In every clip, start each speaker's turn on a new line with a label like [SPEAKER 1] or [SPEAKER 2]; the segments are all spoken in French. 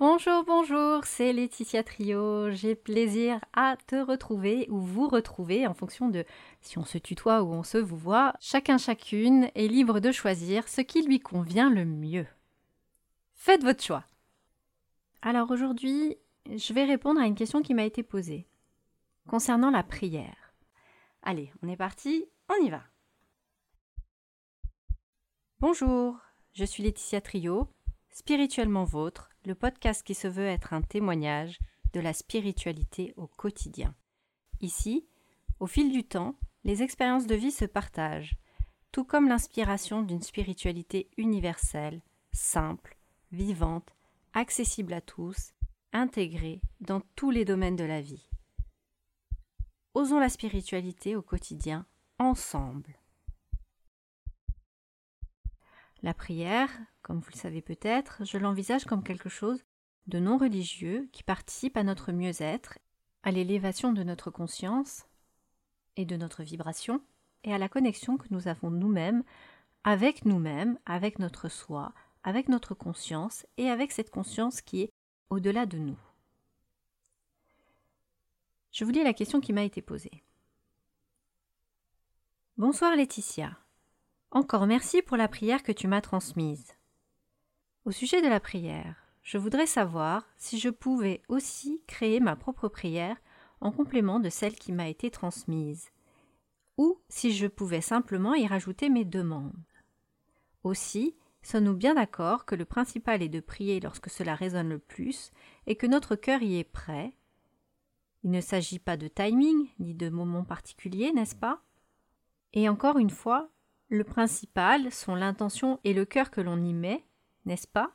[SPEAKER 1] Bonjour, bonjour, c'est Laetitia Trio. J'ai plaisir à te retrouver ou vous retrouver en fonction de si on se tutoie ou on se vous voit. Chacun chacune est libre de choisir ce qui lui convient le mieux. Faites votre choix. Alors aujourd'hui, je vais répondre à une question qui m'a été posée concernant la prière. Allez, on est parti, on y va. Bonjour, je suis Laetitia Trio, spirituellement vôtre le podcast qui se veut être un témoignage de la spiritualité au quotidien. Ici, au fil du temps, les expériences de vie se partagent, tout comme l'inspiration d'une spiritualité universelle, simple, vivante, accessible à tous, intégrée dans tous les domaines de la vie. Osons la spiritualité au quotidien ensemble. La prière, comme vous le savez peut-être, je l'envisage comme quelque chose de non religieux qui participe à notre mieux-être, à l'élévation de notre conscience et de notre vibration, et à la connexion que nous avons nous-mêmes avec nous-mêmes, avec notre soi, avec notre conscience et avec cette conscience qui est au-delà de nous. Je vous lis la question qui m'a été posée. Bonsoir Laetitia. Encore merci pour la prière que tu m'as transmise. Au sujet de la prière, je voudrais savoir si je pouvais aussi créer ma propre prière en complément de celle qui m'a été transmise, ou si je pouvais simplement y rajouter mes demandes. Aussi, sommes-nous bien d'accord que le principal est de prier lorsque cela résonne le plus et que notre cœur y est prêt? Il ne s'agit pas de timing ni de moment particulier, n'est-ce pas? Et encore une fois, le principal sont l'intention et le cœur que l'on y met, n'est-ce pas?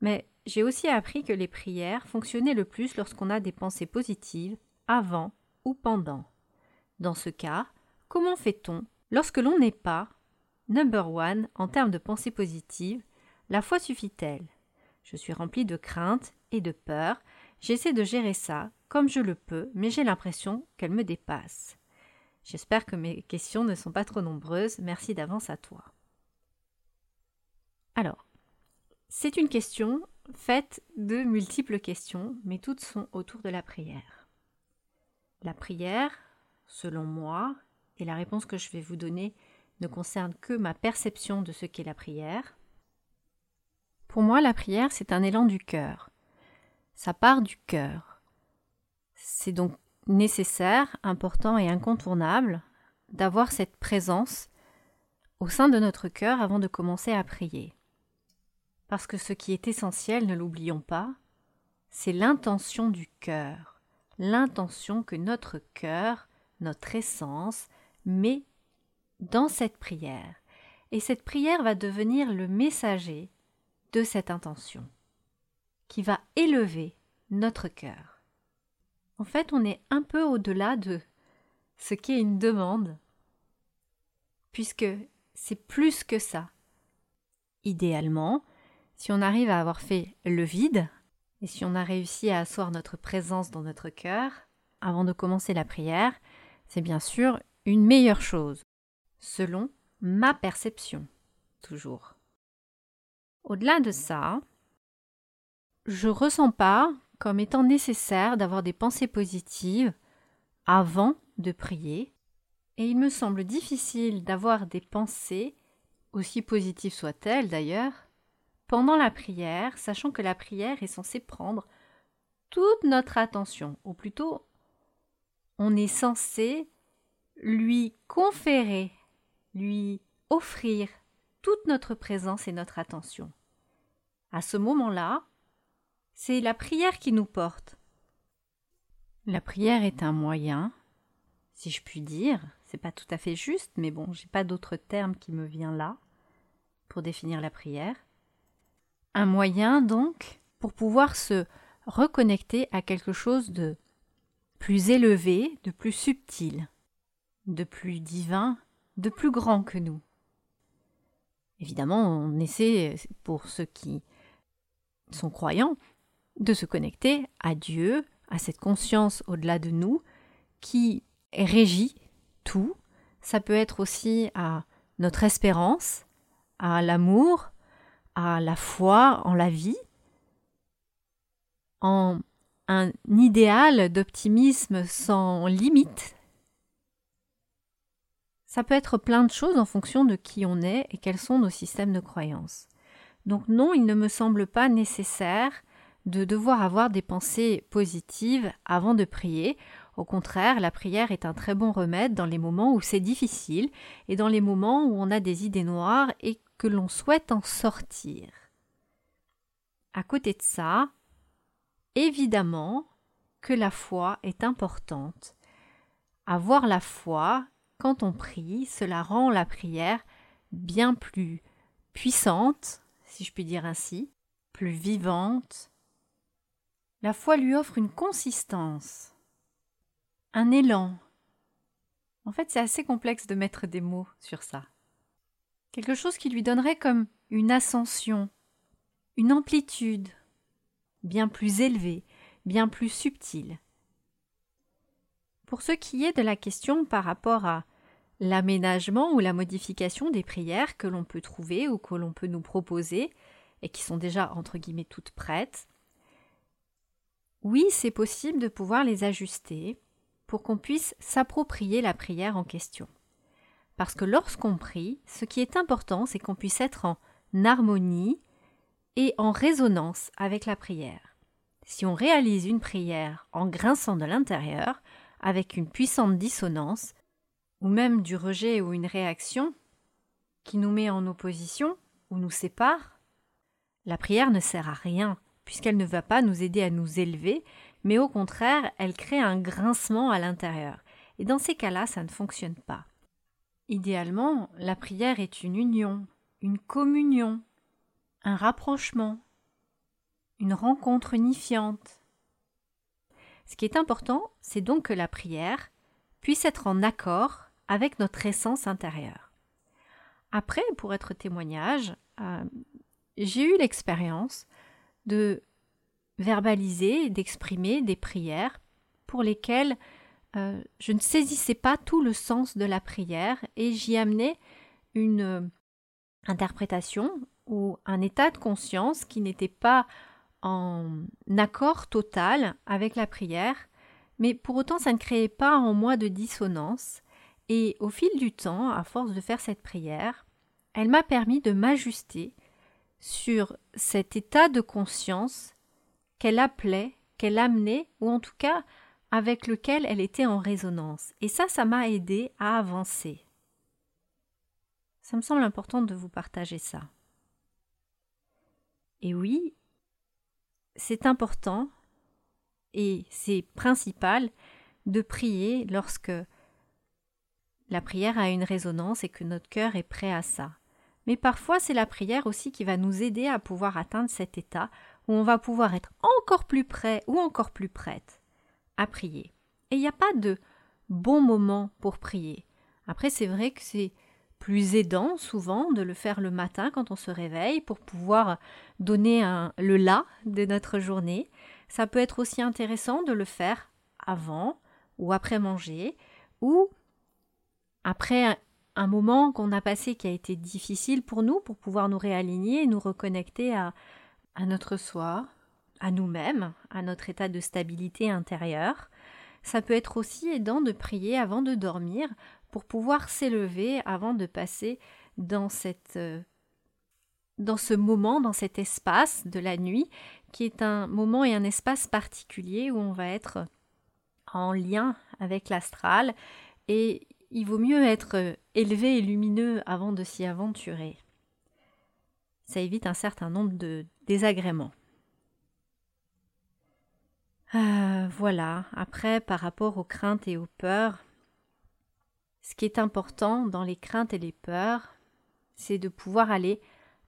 [SPEAKER 1] Mais j'ai aussi appris que les prières fonctionnaient le plus lorsqu'on a des pensées positives, avant ou pendant. Dans ce cas, comment fait-on lorsque l'on n'est pas number one en termes de pensées positives? La foi suffit-elle? Je suis remplie de crainte et de peur, j'essaie de gérer ça comme je le peux, mais j'ai l'impression qu'elle me dépasse. J'espère que mes questions ne sont pas trop nombreuses. Merci d'avance à toi. Alors, c'est une question faite de multiples questions, mais toutes sont autour de la prière. La prière, selon moi, et la réponse que je vais vous donner ne concerne que ma perception de ce qu'est la prière. Pour moi, la prière, c'est un élan du cœur. Ça part du cœur. C'est donc nécessaire, important et incontournable d'avoir cette présence au sein de notre cœur avant de commencer à prier. Parce que ce qui est essentiel, ne l'oublions pas, c'est l'intention du cœur, l'intention que notre cœur, notre essence, met dans cette prière. Et cette prière va devenir le messager de cette intention, qui va élever notre cœur. En fait, on est un peu au-delà de ce qu'est une demande, puisque c'est plus que ça. Idéalement, si on arrive à avoir fait le vide, et si on a réussi à asseoir notre présence dans notre cœur, avant de commencer la prière, c'est bien sûr une meilleure chose, selon ma perception, toujours. Au-delà de ça, je ressens pas comme étant nécessaire d'avoir des pensées positives avant de prier, et il me semble difficile d'avoir des pensées, aussi positives soient-elles d'ailleurs, pendant la prière, sachant que la prière est censée prendre toute notre attention, ou plutôt on est censé lui conférer, lui offrir toute notre présence et notre attention. À ce moment-là, c'est la prière qui nous porte. La prière est un moyen, si je puis dire, c'est pas tout à fait juste, mais bon, j'ai pas d'autre terme qui me vient là pour définir la prière. Un moyen donc pour pouvoir se reconnecter à quelque chose de plus élevé, de plus subtil, de plus divin, de plus grand que nous. Évidemment, on essaie, pour ceux qui sont croyants, de se connecter à Dieu, à cette conscience au-delà de nous qui régit tout. Ça peut être aussi à notre espérance, à l'amour, à la foi en la vie, en un idéal d'optimisme sans limite. Ça peut être plein de choses en fonction de qui on est et quels sont nos systèmes de croyances. Donc non, il ne me semble pas nécessaire de devoir avoir des pensées positives avant de prier. Au contraire, la prière est un très bon remède dans les moments où c'est difficile et dans les moments où on a des idées noires et que l'on souhaite en sortir. À côté de ça, évidemment que la foi est importante. Avoir la foi, quand on prie, cela rend la prière bien plus puissante, si je puis dire ainsi, plus vivante. La foi lui offre une consistance, un élan. En fait, c'est assez complexe de mettre des mots sur ça. Quelque chose qui lui donnerait comme une ascension, une amplitude, bien plus élevée, bien plus subtile. Pour ce qui est de la question par rapport à l'aménagement ou la modification des prières que l'on peut trouver ou que l'on peut nous proposer et qui sont déjà entre guillemets toutes prêtes, oui, c'est possible de pouvoir les ajuster pour qu'on puisse s'approprier la prière en question. Parce que lorsqu'on prie, ce qui est important, c'est qu'on puisse être en harmonie et en résonance avec la prière. Si on réalise une prière en grinçant de l'intérieur, avec une puissante dissonance, ou même du rejet ou une réaction qui nous met en opposition ou nous sépare, la prière ne sert à rien, puisqu'elle ne va pas nous aider à nous élever, mais au contraire, elle crée un grincement à l'intérieur. Et dans ces cas-là, ça ne fonctionne pas. Idéalement, la prière est une union, une communion, un rapprochement, une rencontre unifiante. Ce qui est important, c'est donc que la prière puisse être en accord avec notre essence intérieure. Après, pour être témoignage, euh, j'ai eu l'expérience de verbaliser, d'exprimer des prières pour lesquelles euh, je ne saisissais pas tout le sens de la prière et j'y amenais une euh, interprétation ou un état de conscience qui n'était pas en accord total avec la prière, mais pour autant ça ne créait pas en moi de dissonance et au fil du temps, à force de faire cette prière, elle m'a permis de m'ajuster sur cet état de conscience qu'elle appelait, qu'elle amenait, ou en tout cas avec lequel elle était en résonance. Et ça, ça m'a aidé à avancer. Ça me semble important de vous partager ça. Et oui, c'est important et c'est principal de prier lorsque la prière a une résonance et que notre cœur est prêt à ça. Mais parfois, c'est la prière aussi qui va nous aider à pouvoir atteindre cet état où on va pouvoir être encore plus prêt ou encore plus prête à prier. Et il n'y a pas de bon moment pour prier. Après, c'est vrai que c'est plus aidant souvent de le faire le matin quand on se réveille pour pouvoir donner le là de notre journée. Ça peut être aussi intéressant de le faire avant ou après manger ou après un moment qu'on a passé qui a été difficile pour nous, pour pouvoir nous réaligner et nous reconnecter à, à notre soi, à nous-mêmes, à notre état de stabilité intérieure. Ça peut être aussi aidant de prier avant de dormir pour pouvoir s'élever avant de passer dans cette euh, dans ce moment, dans cet espace de la nuit, qui est un moment et un espace particulier où on va être en lien avec l'astral et il vaut mieux être euh, élevé et lumineux avant de s'y aventurer. Ça évite un certain nombre de désagréments. Euh, voilà, après par rapport aux craintes et aux peurs, ce qui est important dans les craintes et les peurs, c'est de pouvoir aller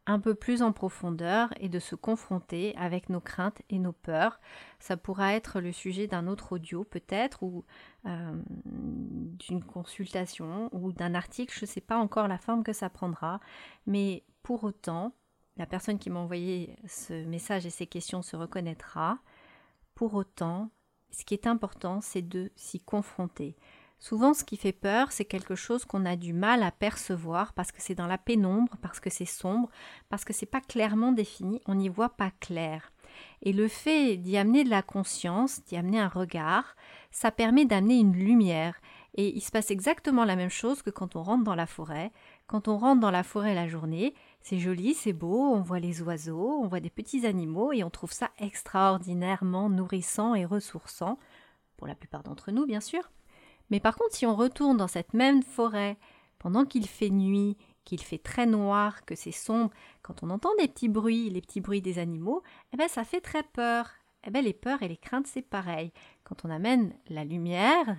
[SPEAKER 1] un peu plus en profondeur et de se confronter avec nos craintes et nos peurs. Ça pourra être le sujet d'un autre audio peut-être ou euh, d'une consultation ou d'un article, je ne sais pas encore la forme que ça prendra, mais pour autant, la personne qui m'a envoyé ce message et ces questions se reconnaîtra. Pour autant, ce qui est important, c'est de s'y confronter. Souvent, ce qui fait peur, c'est quelque chose qu'on a du mal à percevoir parce que c'est dans la pénombre, parce que c'est sombre, parce que c'est pas clairement défini, on n'y voit pas clair. Et le fait d'y amener de la conscience, d'y amener un regard, ça permet d'amener une lumière. Et il se passe exactement la même chose que quand on rentre dans la forêt. Quand on rentre dans la forêt la journée, c'est joli, c'est beau, on voit les oiseaux, on voit des petits animaux et on trouve ça extraordinairement nourrissant et ressourçant, pour la plupart d'entre nous bien sûr. Mais par contre, si on retourne dans cette même forêt pendant qu'il fait nuit, qu'il fait très noir, que c'est sombre, quand on entend des petits bruits, les petits bruits des animaux, eh ben ça fait très peur. Eh ben les peurs et les craintes c'est pareil. Quand on amène la lumière,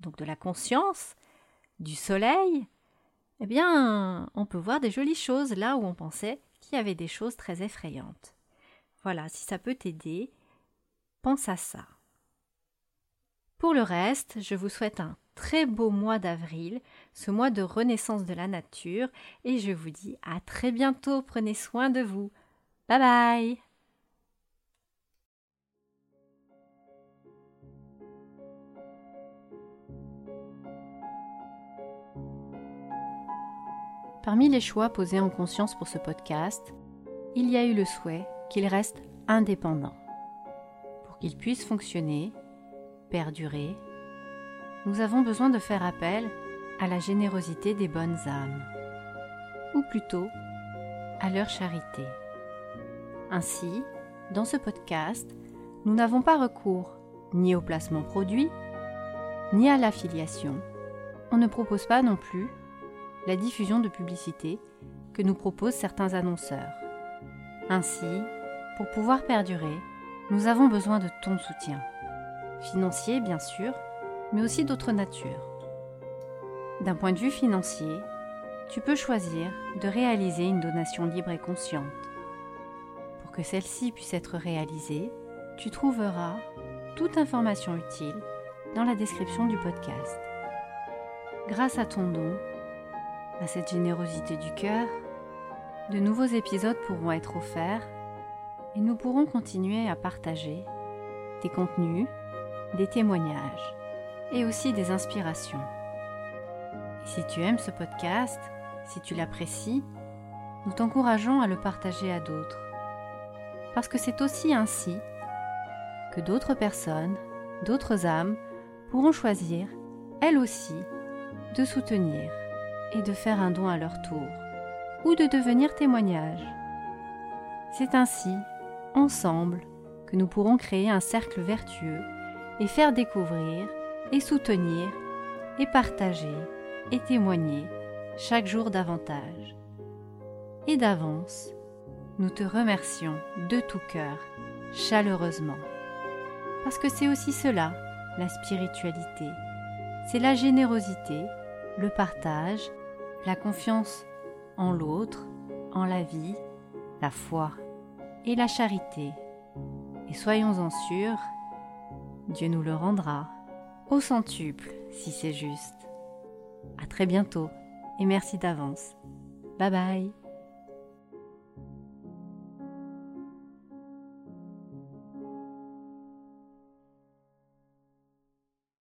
[SPEAKER 1] donc de la conscience, du soleil, eh bien on peut voir des jolies choses là où on pensait qu'il y avait des choses très effrayantes. Voilà, si ça peut t'aider, pense à ça. Pour le reste, je vous souhaite un très beau mois d'avril, ce mois de renaissance de la nature, et je vous dis à très bientôt, prenez soin de vous. Bye bye Parmi les choix posés en conscience pour ce podcast, il y a eu le souhait qu'il reste indépendant. Pour qu'il puisse fonctionner, perdurer, nous avons besoin de faire appel à la générosité des bonnes âmes, ou plutôt à leur charité. Ainsi, dans ce podcast, nous n'avons pas recours ni au placement produit, ni à l'affiliation. On ne propose pas non plus la diffusion de publicité que nous proposent certains annonceurs. Ainsi, pour pouvoir perdurer, nous avons besoin de ton soutien financier bien sûr, mais aussi d'autres natures. D'un point de vue financier, tu peux choisir de réaliser une donation libre et consciente. Pour que celle-ci puisse être réalisée, tu trouveras toute information utile dans la description du podcast. Grâce à ton don, à cette générosité du cœur, de nouveaux épisodes pourront être offerts et nous pourrons continuer à partager des contenus des témoignages et aussi des inspirations. si tu aimes ce podcast, si tu l'apprécies, nous t'encourageons à le partager à d'autres. Parce que c'est aussi ainsi que d'autres personnes, d'autres âmes pourront choisir, elles aussi, de soutenir et de faire un don à leur tour, ou de devenir témoignage. C'est ainsi, ensemble, que nous pourrons créer un cercle vertueux et faire découvrir et soutenir et partager et témoigner chaque jour davantage. Et d'avance, nous te remercions de tout cœur, chaleureusement. Parce que c'est aussi cela, la spiritualité. C'est la générosité, le partage, la confiance en l'autre, en la vie, la foi et la charité. Et soyons-en sûrs, Dieu nous le rendra, au centuple si c'est juste. À très bientôt et merci d'avance. Bye bye